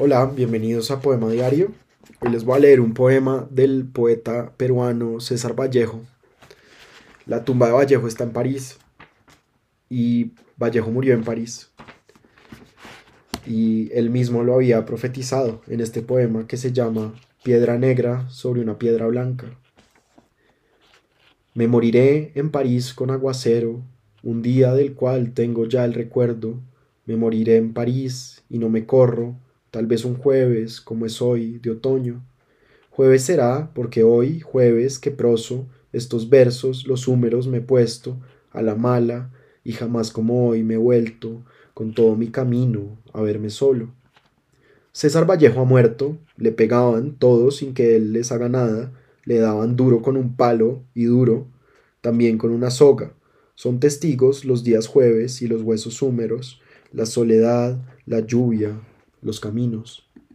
Hola, bienvenidos a Poema Diario. Hoy les voy a leer un poema del poeta peruano César Vallejo. La tumba de Vallejo está en París y Vallejo murió en París. Y él mismo lo había profetizado en este poema que se llama Piedra negra sobre una piedra blanca. Me moriré en París con aguacero, un día del cual tengo ya el recuerdo. Me moriré en París y no me corro tal vez un jueves, como es hoy, de otoño. Jueves será, porque hoy, jueves, que proso, estos versos, los húmeros me he puesto, a la mala, y jamás como hoy me he vuelto, con todo mi camino, a verme solo. César Vallejo ha muerto, le pegaban todos sin que él les haga nada, le daban duro con un palo y duro, también con una soga. Son testigos los días jueves y los huesos húmeros, la soledad, la lluvia, los caminos.